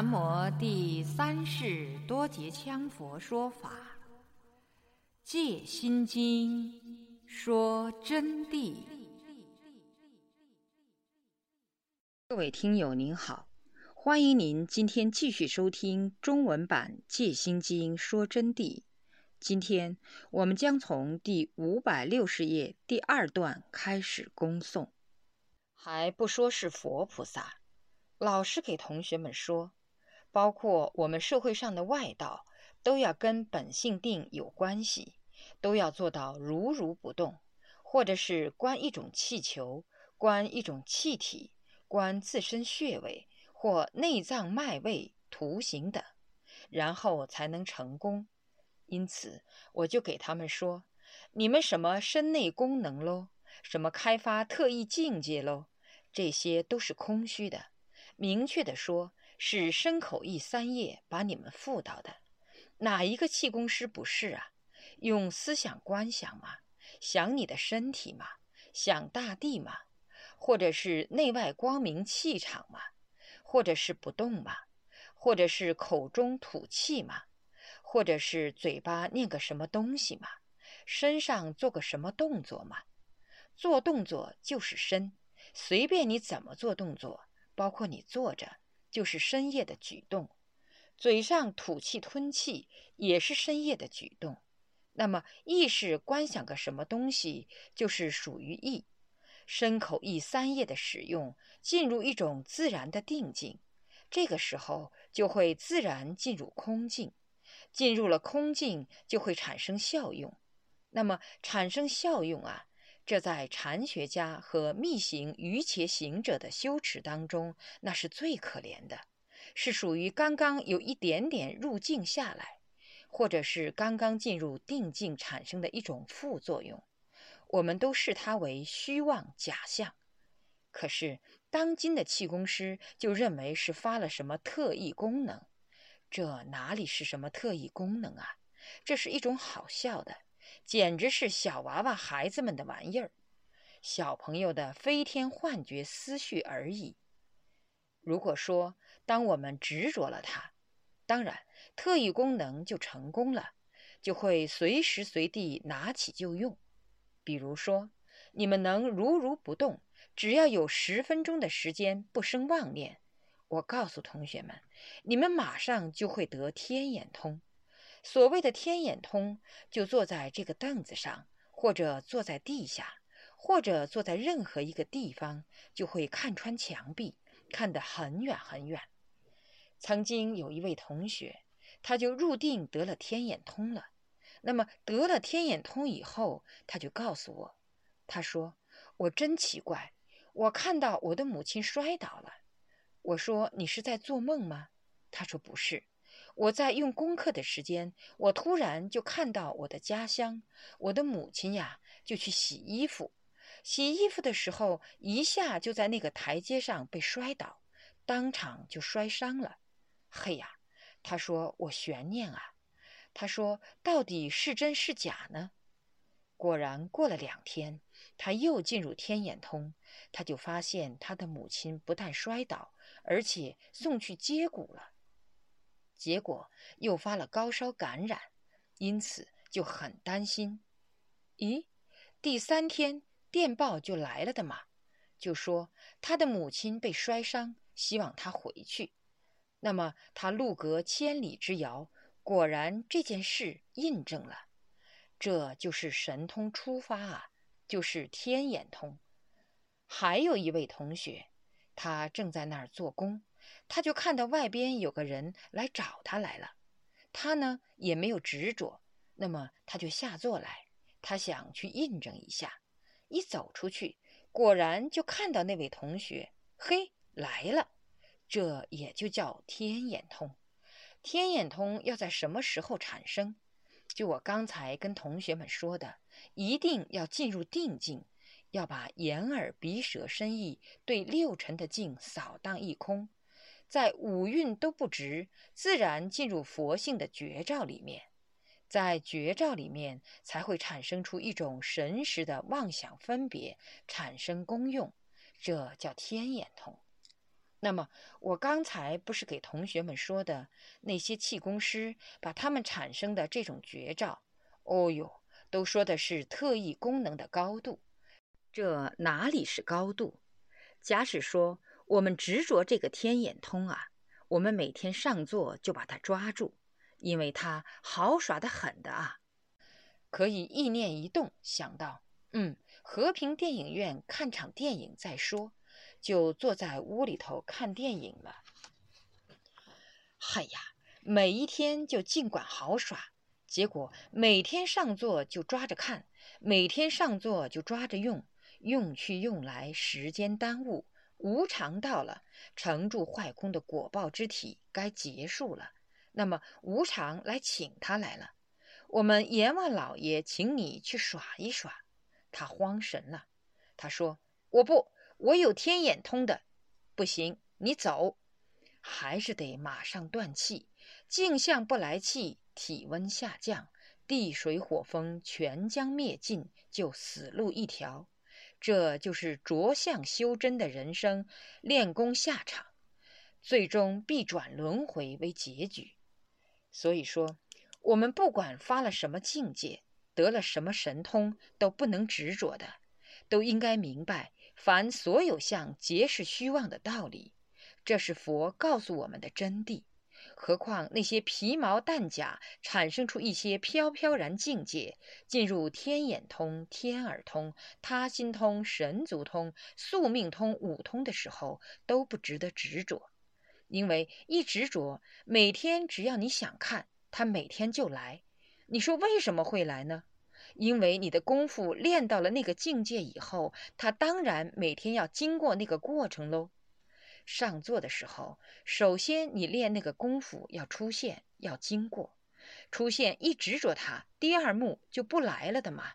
南无第三世多杰羌佛说法，《戒心经》说真谛。各位听友您好，欢迎您今天继续收听中文版《戒心经》说真谛。今天我们将从第五百六十页第二段开始恭诵，还不说是佛菩萨。老师给同学们说，包括我们社会上的外道，都要跟本性定有关系，都要做到如如不动，或者是观一种气球，观一种气体，观自身穴位或内脏脉位、图形等，然后才能成功。因此，我就给他们说：“你们什么身内功能喽，什么开发特异境界喽，这些都是空虚的。明确的说，是身口意三业把你们辅导的。哪一个气功师不是啊？用思想观想嘛，想你的身体嘛，想大地嘛，或者是内外光明气场嘛，或者是不动嘛，或者是口中吐气嘛。”或者是嘴巴念个什么东西嘛，身上做个什么动作嘛，做动作就是身，随便你怎么做动作，包括你坐着就是深夜的举动，嘴上吐气吞气也是深夜的举动。那么意识观想个什么东西，就是属于意，身口意三业的使用，进入一种自然的定境，这个时候就会自然进入空境。进入了空境，就会产生效用。那么产生效用啊，这在禅学家和密行愚切行者的修持当中，那是最可怜的，是属于刚刚有一点点入境下来，或者是刚刚进入定境产生的一种副作用。我们都视它为虚妄假象。可是当今的气功师就认为是发了什么特异功能。这哪里是什么特异功能啊？这是一种好笑的，简直是小娃娃孩子们的玩意儿，小朋友的飞天幻觉思绪而已。如果说当我们执着了它，当然特异功能就成功了，就会随时随地拿起就用。比如说，你们能如如不动，只要有十分钟的时间不生妄念。我告诉同学们，你们马上就会得天眼通。所谓的天眼通，就坐在这个凳子上，或者坐在地下，或者坐在任何一个地方，就会看穿墙壁，看得很远很远。曾经有一位同学，他就入定得了天眼通了。那么得了天眼通以后，他就告诉我，他说：“我真奇怪，我看到我的母亲摔倒了。”我说：“你是在做梦吗？”他说：“不是，我在用功课的时间，我突然就看到我的家乡，我的母亲呀，就去洗衣服。洗衣服的时候，一下就在那个台阶上被摔倒，当场就摔伤了。嘿呀！”他说：“我悬念啊。”他说：“到底是真是假呢？”果然，过了两天，他又进入天眼通，他就发现他的母亲不但摔倒。而且送去接骨了，结果又发了高烧感染，因此就很担心。咦，第三天电报就来了的嘛，就说他的母亲被摔伤，希望他回去。那么他路隔千里之遥，果然这件事印证了，这就是神通出发啊，就是天眼通。还有一位同学。他正在那儿做工，他就看到外边有个人来找他来了。他呢也没有执着，那么他就下座来，他想去印证一下。一走出去，果然就看到那位同学，嘿，来了。这也就叫天眼通。天眼通要在什么时候产生？就我刚才跟同学们说的，一定要进入定境。要把眼耳鼻舌身意对六尘的境扫荡一空，在五蕴都不执，自然进入佛性的觉照里面，在觉照里面才会产生出一种神识的妄想分别，产生功用，这叫天眼通。那么，我刚才不是给同学们说的那些气功师把他们产生的这种绝招，哦哟，都说的是特异功能的高度。这哪里是高度？假使说我们执着这个天眼通啊，我们每天上座就把它抓住，因为它好耍得很的啊。可以意念一动，想到，嗯，和平电影院看场电影再说。就坐在屋里头看电影了。嗨呀，每一天就尽管好耍，结果每天上座就抓着看，每天上座就抓着用，用去用来，时间耽误，无常到了，成住坏空的果报之体该结束了。那么无常来请他来了，我们阎王老爷请你去耍一耍。他慌神了，他说：“我不。”我有天眼通的，不行，你走，还是得马上断气，镜像不来气，体温下降，地水火风全将灭尽，就死路一条。这就是着相修真的人生练功下场，最终必转轮回为结局。所以说，我们不管发了什么境界，得了什么神通，都不能执着的，都应该明白。凡所有相皆是虚妄的道理，这是佛告诉我们的真谛。何况那些皮毛蛋甲产生出一些飘飘然境界，进入天眼通、天耳通、他心通、神足通、宿命通五通的时候，都不值得执着。因为一执着，每天只要你想看，他每天就来。你说为什么会来呢？因为你的功夫练到了那个境界以后，他当然每天要经过那个过程喽。上座的时候，首先你练那个功夫要出现，要经过，出现一执着它，第二幕就不来了的嘛。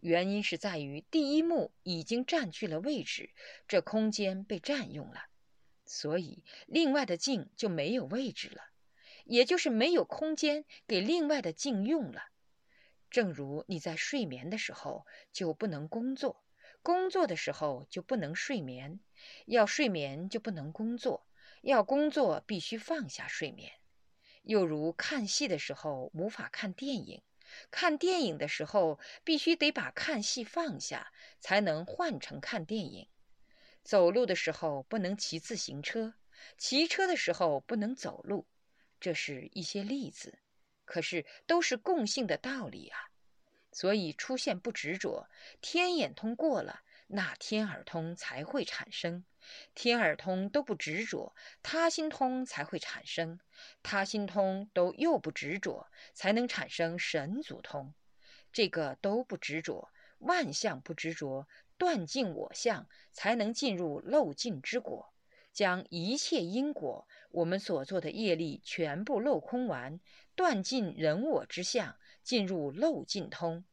原因是在于第一幕已经占据了位置，这空间被占用了，所以另外的境就没有位置了，也就是没有空间给另外的境用了。正如你在睡眠的时候就不能工作，工作的时候就不能睡眠，要睡眠就不能工作，要工作必须放下睡眠。又如看戏的时候无法看电影，看电影的时候必须得把看戏放下，才能换成看电影。走路的时候不能骑自行车，骑车的时候不能走路。这是一些例子。可是都是共性的道理啊，所以出现不执着，天眼通过了，那天耳通才会产生；天耳通都不执着，他心通才会产生；他心通都又不执着，才能产生神足通。这个都不执着，万象不执着，断尽我相，才能进入漏尽之果，将一切因果，我们所做的业力全部漏空完。断尽人我之相，进入漏尽通，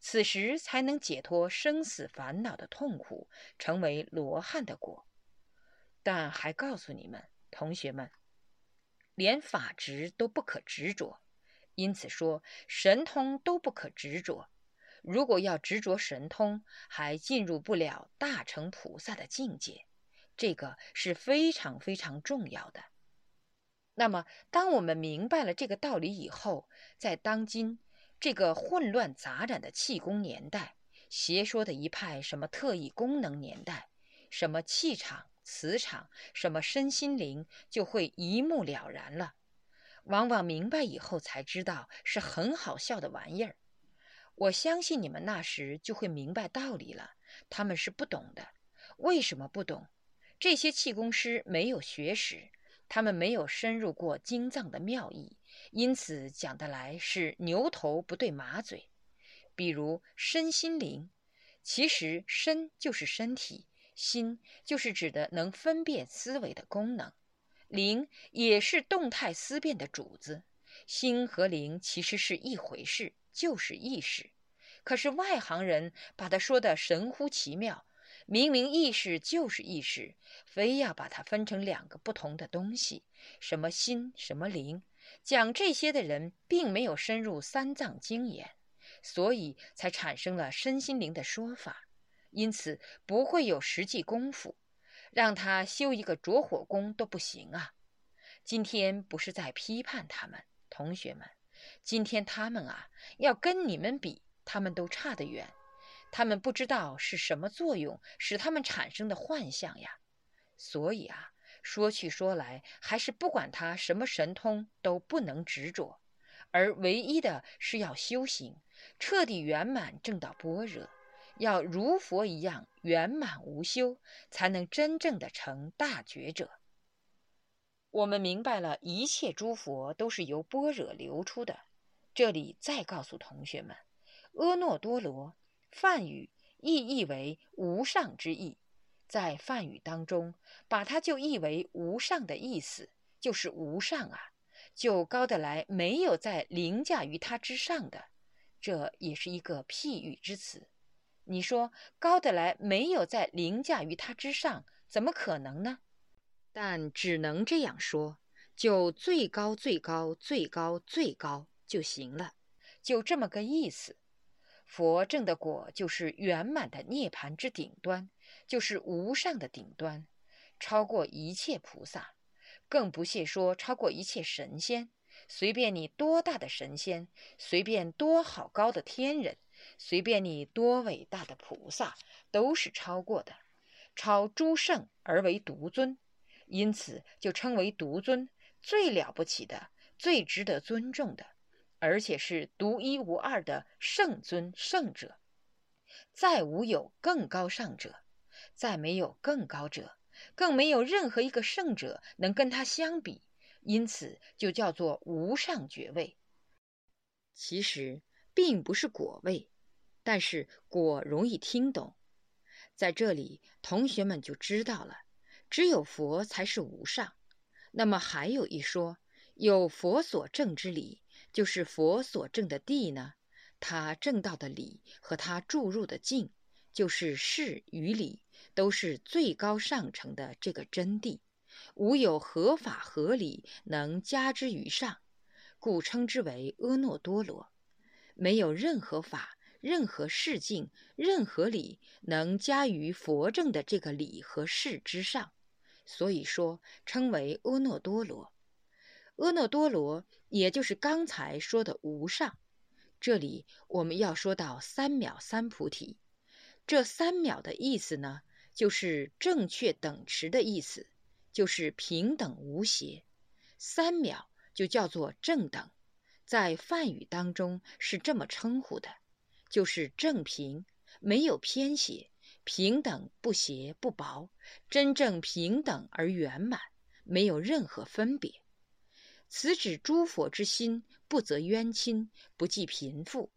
此时才能解脱生死烦恼的痛苦，成为罗汉的果。但还告诉你们，同学们，连法执都不可执着，因此说神通都不可执着。如果要执着神通，还进入不了大乘菩萨的境界，这个是非常非常重要的。那么，当我们明白了这个道理以后，在当今这个混乱杂染的气功年代，邪说的一派什么特异功能年代，什么气场、磁场，什么身心灵，就会一目了然了。往往明白以后才知道是很好笑的玩意儿。我相信你们那时就会明白道理了。他们是不懂的，为什么不懂？这些气功师没有学识。他们没有深入过经藏的妙义，因此讲得来是牛头不对马嘴。比如身心灵，其实身就是身体，心就是指的能分辨思维的功能，灵也是动态思辨的主子。心和灵其实是一回事，就是意识。可是外行人把它说的神乎其妙。明明意识就是意识，非要把它分成两个不同的东西，什么心，什么灵。讲这些的人并没有深入三藏经言，所以才产生了身心灵的说法，因此不会有实际功夫。让他修一个着火功都不行啊！今天不是在批判他们，同学们，今天他们啊，要跟你们比，他们都差得远。他们不知道是什么作用使他们产生的幻象呀。所以啊，说去说来，还是不管他什么神通都不能执着，而唯一的是要修行，彻底圆满正道般若。要如佛一样圆满无休，才能真正的成大觉者。我们明白了一切诸佛都是由般若流出的。这里再告诉同学们，阿耨多罗梵语意译为无上之意，在梵语当中，把它就译为无上的意思，就是无上啊，就高得来没有在凌驾于它之上的，这也是一个譬喻之词。你说高得来没有在凌驾于它之上，怎么可能呢？但只能这样说，就最高最高最高最高就行了，就这么个意思。佛正的果就是圆满的涅盘之顶端，就是无上的顶端，超过一切菩萨，更不屑说超过一切神仙。随便你多大的神仙，随便多好高的天人。随便你多伟大的菩萨，都是超过的，超诸圣而为独尊，因此就称为独尊，最了不起的，最值得尊重的，而且是独一无二的圣尊圣者。再无有更高上者，再没有更高者，更没有任何一个圣者能跟他相比，因此就叫做无上爵位。其实并不是果位。但是果容易听懂，在这里同学们就知道了，只有佛才是无上。那么还有一说，有佛所证之理，就是佛所证的地呢？他证到的理和他注入的境，就是事与理，都是最高上乘的这个真谛，无有合法合理能加之于上，故称之为阿耨多罗，没有任何法。任何事境、任何理，能加于佛证的这个理和事之上，所以说称为阿耨多罗。阿耨多罗，也就是刚才说的无上。这里我们要说到三藐三菩提，这三藐的意思呢，就是正确等持的意思，就是平等无邪。三藐就叫做正等，在梵语当中是这么称呼的。就是正平，没有偏斜，平等不斜不薄，真正平等而圆满，没有任何分别。此指诸佛之心不择冤亲，不计贫富。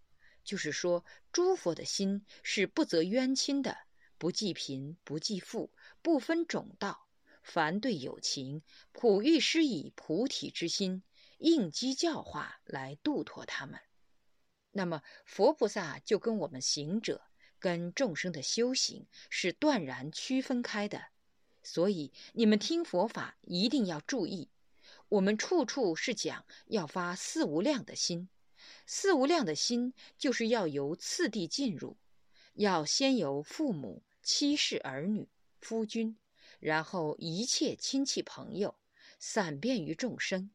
就是说，诸佛的心是不择冤亲的，不计贫，不计富，不分种道，凡对有情，普欲施以菩提之心，应机教化来度脱他们。那么，佛菩萨就跟我们行者、跟众生的修行是断然区分开的。所以，你们听佛法一定要注意，我们处处是讲要发四无量的心。四无量的心就是要由次第进入，要先由父母、妻室、儿女、夫君，然后一切亲戚朋友，散遍于众生。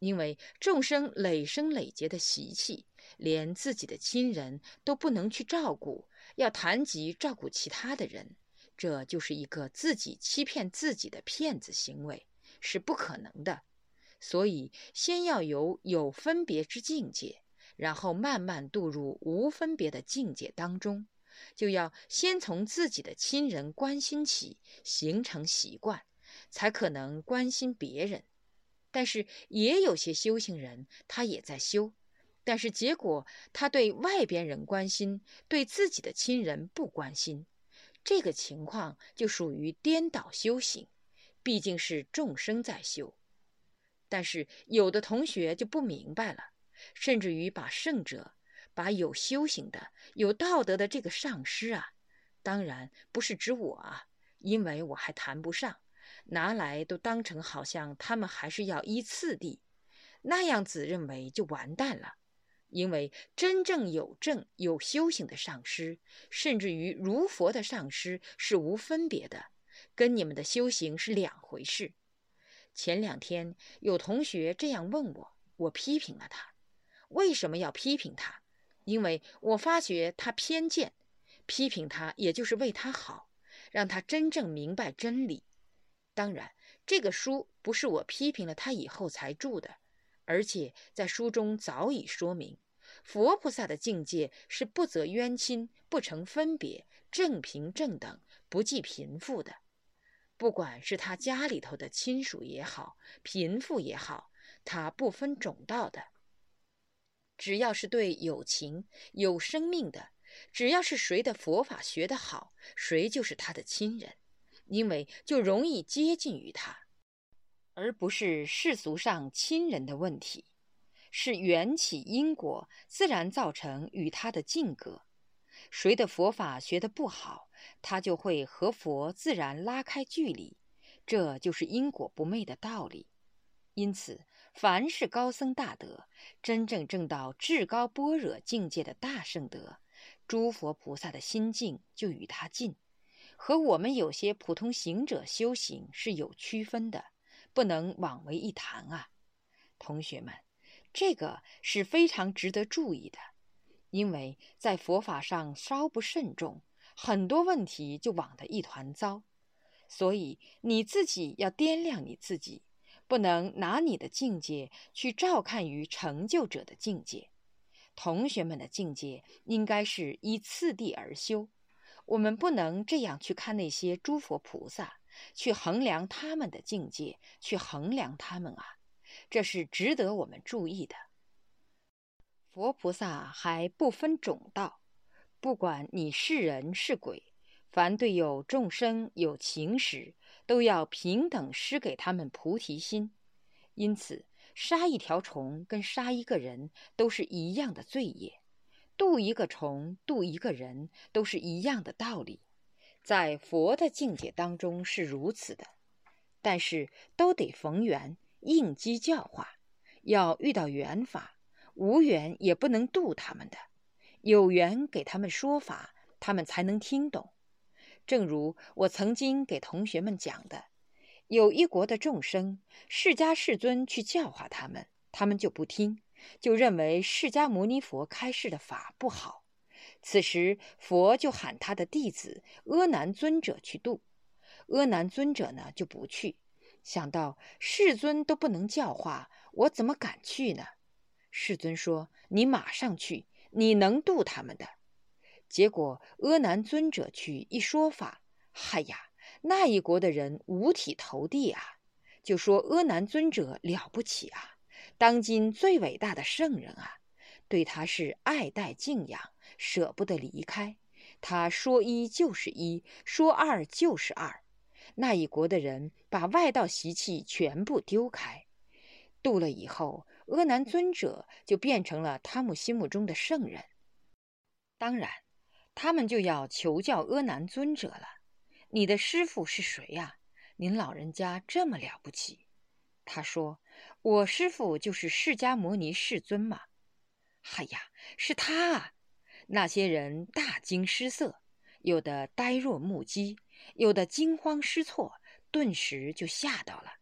因为众生累生累劫的习气。连自己的亲人都不能去照顾，要谈及照顾其他的人，这就是一个自己欺骗自己的骗子行为，是不可能的。所以，先要有有分别之境界，然后慢慢渡入无分别的境界当中，就要先从自己的亲人关心起，形成习惯，才可能关心别人。但是，也有些修行人，他也在修。但是结果，他对外边人关心，对自己的亲人不关心，这个情况就属于颠倒修行。毕竟是众生在修，但是有的同学就不明白了，甚至于把圣者、把有修行的、有道德的这个上师啊，当然不是指我啊，因为我还谈不上，拿来都当成好像他们还是要依次第，那样子认为就完蛋了。因为真正有正有修行的上师，甚至于如佛的上师是无分别的，跟你们的修行是两回事。前两天有同学这样问我，我批评了他。为什么要批评他？因为我发觉他偏见，批评他也就是为他好，让他真正明白真理。当然，这个书不是我批评了他以后才著的，而且在书中早已说明，佛菩萨的境界是不择冤亲、不成分别、正平正等、不计贫富的。不管是他家里头的亲属也好，贫富也好，他不分种道的。只要是对有情、有生命的，只要是谁的佛法学得好，谁就是他的亲人，因为就容易接近于他，而不是世俗上亲人的问题，是缘起因果自然造成与他的境隔。谁的佛法学得不好，他就会和佛自然拉开距离，这就是因果不昧的道理。因此。凡是高僧大德，真正证到至高般若境界的大圣德，诸佛菩萨的心境就与他近，和我们有些普通行者修行是有区分的，不能枉为一谈啊！同学们，这个是非常值得注意的，因为在佛法上稍不慎重，很多问题就往得一团糟，所以你自己要掂量你自己。不能拿你的境界去照看于成就者的境界，同学们的境界应该是依次第而修。我们不能这样去看那些诸佛菩萨，去衡量他们的境界，去衡量他们啊，这是值得我们注意的。佛菩萨还不分种道，不管你是人是鬼，凡对有众生有情时。都要平等施给他们菩提心，因此杀一条虫跟杀一个人都是一样的罪业，渡一个虫渡一个人都是一样的道理，在佛的境界当中是如此的，但是都得逢缘应机教化，要遇到缘法，无缘也不能渡他们的，有缘给他们说法，他们才能听懂。正如我曾经给同学们讲的，有一国的众生，释迦世尊去教化他们，他们就不听，就认为释迦牟尼佛开示的法不好。此时佛就喊他的弟子阿难尊者去度，阿难尊者呢就不去，想到世尊都不能教化，我怎么敢去呢？世尊说：“你马上去，你能渡他们的。”结果，阿难尊者去一说法，嗨呀，那一国的人五体投地啊，就说阿难尊者了不起啊，当今最伟大的圣人啊，对他是爱戴敬仰，舍不得离开。他说一就是一，说二就是二。那一国的人把外道习气全部丢开，渡了以后，阿难尊者就变成了他们心目中的圣人。当然。他们就要求教阿难尊者了：“你的师傅是谁呀？您老人家这么了不起？”他说：“我师傅就是释迦牟尼世尊嘛。”“嗨呀，是他啊！”那些人大惊失色，有的呆若木鸡，有的惊慌失措，顿时就吓到了。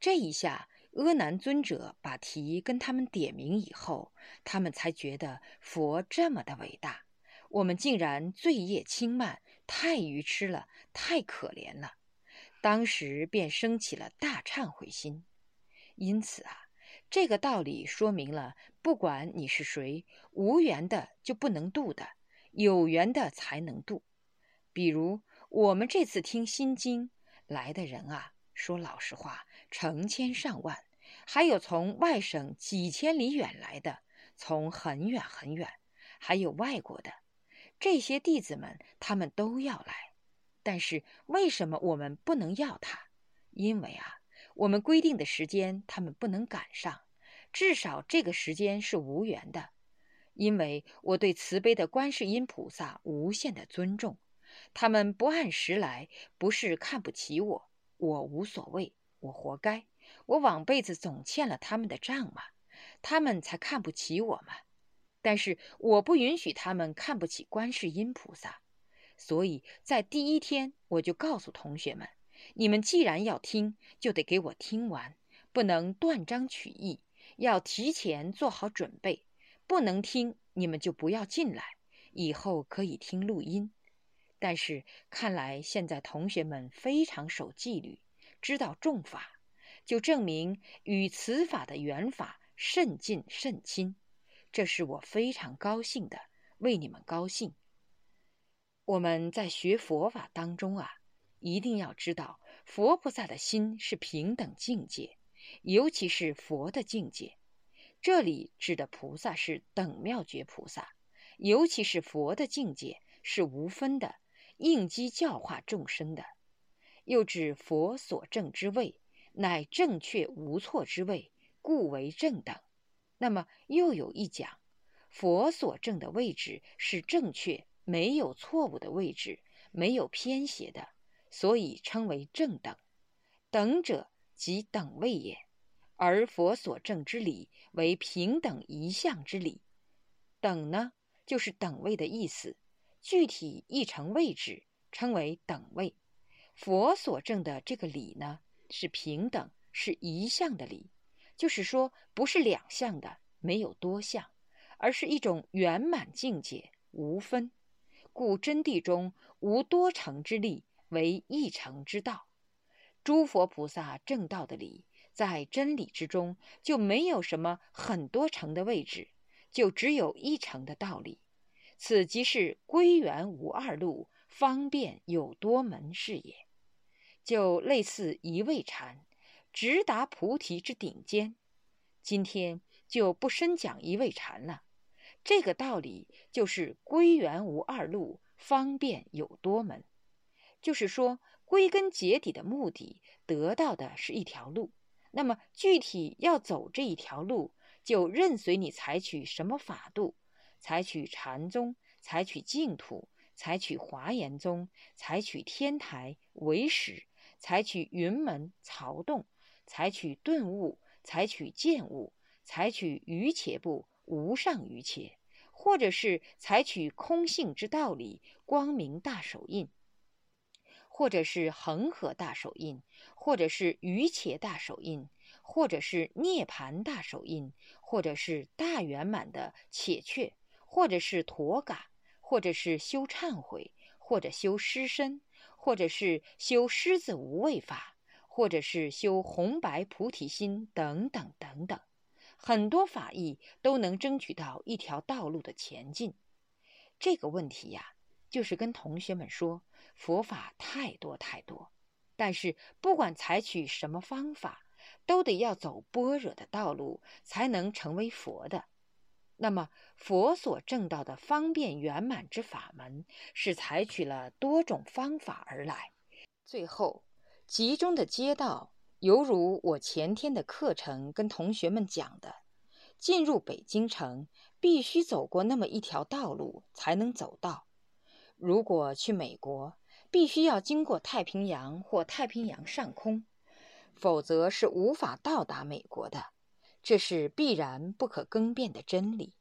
这一下，阿难尊者把题跟他们点名以后，他们才觉得佛这么的伟大。我们竟然罪业轻慢，太愚痴了，太可怜了。当时便升起了大忏悔心。因此啊，这个道理说明了，不管你是谁，无缘的就不能度的，有缘的才能度。比如我们这次听心经来的人啊，说老实话，成千上万，还有从外省几千里远来的，从很远很远，还有外国的。这些弟子们，他们都要来，但是为什么我们不能要他？因为啊，我们规定的时间他们不能赶上，至少这个时间是无缘的。因为我对慈悲的观世音菩萨无限的尊重，他们不按时来，不是看不起我，我无所谓，我活该，我往辈子总欠了他们的账嘛，他们才看不起我嘛。但是我不允许他们看不起观世音菩萨，所以在第一天我就告诉同学们，你们既然要听，就得给我听完，不能断章取义，要提前做好准备。不能听，你们就不要进来，以后可以听录音。但是看来现在同学们非常守纪律，知道重法，就证明与此法的缘法甚近甚亲，这是我非常高兴的，为你们高兴。我们在学佛法当中啊，一定要知道佛菩萨的心是平等境界，尤其是佛的境界。这里指的菩萨是等妙觉菩萨，尤其是佛的境界是无分的，应机教化众生的。又指佛所证之位，乃正确无错之位，故为正等。那么又有一讲，佛所证的位置是正确，没有错误的位置，没有偏斜的，所以称为正等。等者即等位也。而佛所证之理为平等一相之理，等呢就是等位的意思，具体译成位置，称为等位。佛所证的这个理呢是平等，是一相的理，就是说不是两相的，没有多相，而是一种圆满境界，无分。故真谛中无多成之力，为一成之道。诸佛菩萨正道的理。在真理之中，就没有什么很多成的位置，就只有一成的道理。此即是归元无二路，方便有多门是也。就类似一味禅，直达菩提之顶尖。今天就不深讲一味禅了。这个道理就是归元无二路，方便有多门。就是说，归根结底的目的，得到的是一条路。那么具体要走这一条路，就任随你采取什么法度，采取禅宗，采取净土，采取华严宗，采取天台唯识，采取云门曹洞，采取顿悟，采取见悟，采取余且不无上余且，或者是采取空性之道理，光明大手印。或者是恒河大手印，或者是余且大手印，或者是涅盘大手印，或者是大圆满的且却，或者是陀嘎，或者是修忏悔，或者修尸身，或者是修狮子无畏法，或者是修红白菩提心等等等等，很多法义都能争取到一条道路的前进。这个问题呀，就是跟同学们说。佛法太多太多，但是不管采取什么方法，都得要走般若的道路，才能成为佛的。那么，佛所证道的方便圆满之法门，是采取了多种方法而来。最后，集中的街道，犹如我前天的课程跟同学们讲的，进入北京城，必须走过那么一条道路，才能走到。如果去美国，必须要经过太平洋或太平洋上空，否则是无法到达美国的。这是必然不可更变的真理。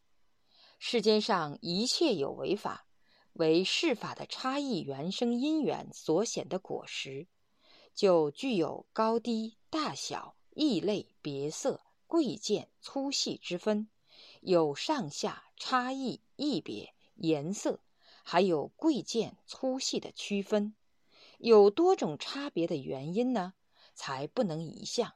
世间上一切有为法，为世法的差异原生因缘所显的果实，就具有高低、大小、异类、别色、贵贱、粗细之分，有上下差异、异别、颜色。还有贵贱粗细的区分，有多种差别的原因呢，才不能一项。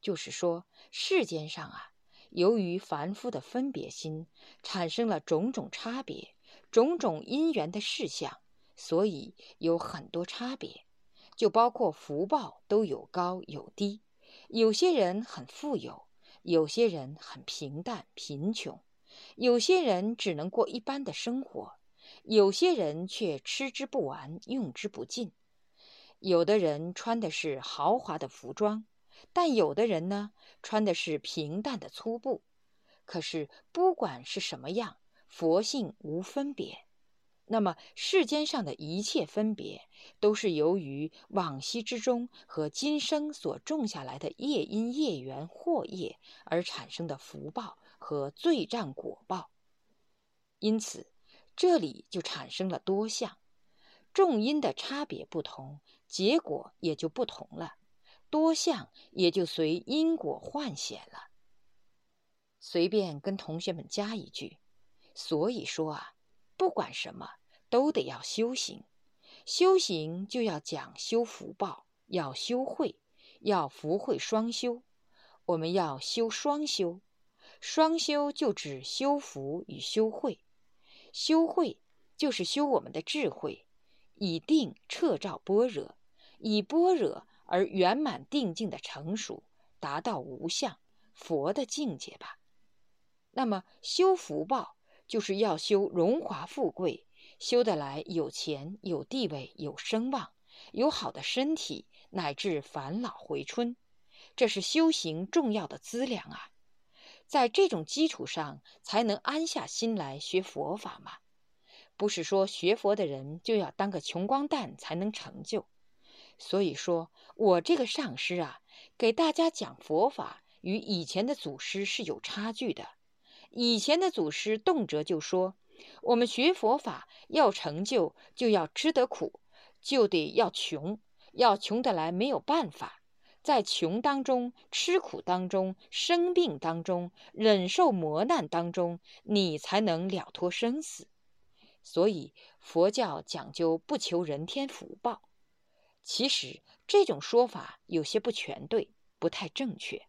就是说，世间上啊，由于凡夫的分别心，产生了种种差别，种种因缘的事项，所以有很多差别。就包括福报都有高有低，有些人很富有，有些人很平淡贫穷，有些人只能过一般的生活。有些人却吃之不完，用之不尽；有的人穿的是豪华的服装，但有的人呢，穿的是平淡的粗布。可是不管是什么样，佛性无分别。那么世间上的一切分别，都是由于往昔之中和今生所种下来的业因、业缘、祸业而产生的福报和罪障果报。因此。这里就产生了多相，重因的差别不同，结果也就不同了，多项也就随因果换显了。随便跟同学们加一句，所以说啊，不管什么都得要修行，修行就要讲修福报，要修慧，要福慧双修。我们要修双修，双修就指修福与修慧。修慧就是修我们的智慧，以定彻照般若，以般若而圆满定境的成熟，达到无相佛的境界吧。那么修福报，就是要修荣华富贵，修得来有钱、有地位、有声望、有好的身体，乃至返老回春。这是修行重要的资粮啊，在这种基础上才能安下心来学佛法嘛。不是说学佛的人就要当个穷光蛋才能成就。所以说我这个上师啊，给大家讲佛法，与以前的祖师是有差距的。以前的祖师动辄就说，我们学佛法要成就，就要吃得苦，就得要穷，要穷得来没有办法。在穷当中、吃苦当中、生病当中、忍受磨难当中，你才能了脱生死。所以佛教讲究不求人天福报。其实这种说法有些不全对，不太正确。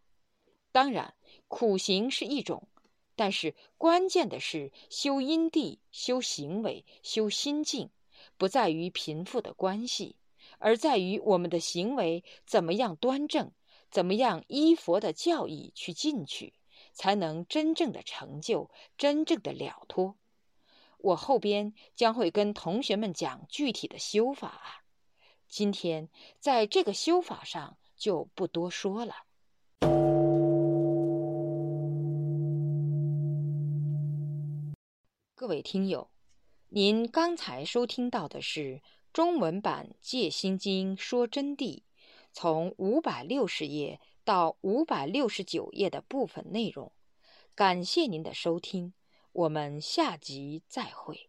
当然，苦行是一种，但是关键的是修因地、修行为、修心境，不在于贫富的关系。而在于我们的行为怎么样端正，怎么样依佛的教义去进取，才能真正的成就，真正的了脱。我后边将会跟同学们讲具体的修法，今天在这个修法上就不多说了。各位听友，您刚才收听到的是。中文版《戒心经》说真谛，从五百六十页到五百六十九页的部分内容。感谢您的收听，我们下集再会。